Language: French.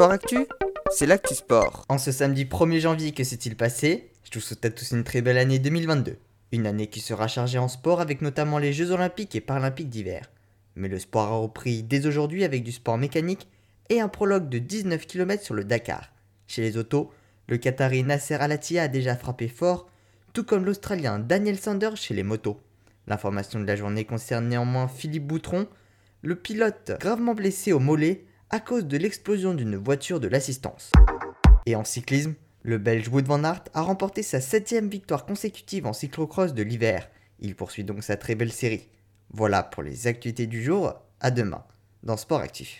Sport Actu, c'est l'actu sport. En ce samedi 1er janvier, que s'est-il passé? Je vous souhaite à tous une très belle année 2022. Une année qui sera chargée en sport avec notamment les Jeux Olympiques et Paralympiques d'hiver. Mais le sport a repris dès aujourd'hui avec du sport mécanique et un prologue de 19 km sur le Dakar. Chez les autos, le Qatari Nasser Al-Attiyah a déjà frappé fort, tout comme l'Australien Daniel Sanders chez les motos. L'information de la journée concerne néanmoins Philippe Boutron, le pilote gravement blessé au mollet à cause de l'explosion d'une voiture de l'assistance. Et en cyclisme, le Belge Wood van Aert a remporté sa septième victoire consécutive en cyclocross de l'hiver. Il poursuit donc sa très belle série. Voilà pour les actualités du jour, à demain dans Sport Actif.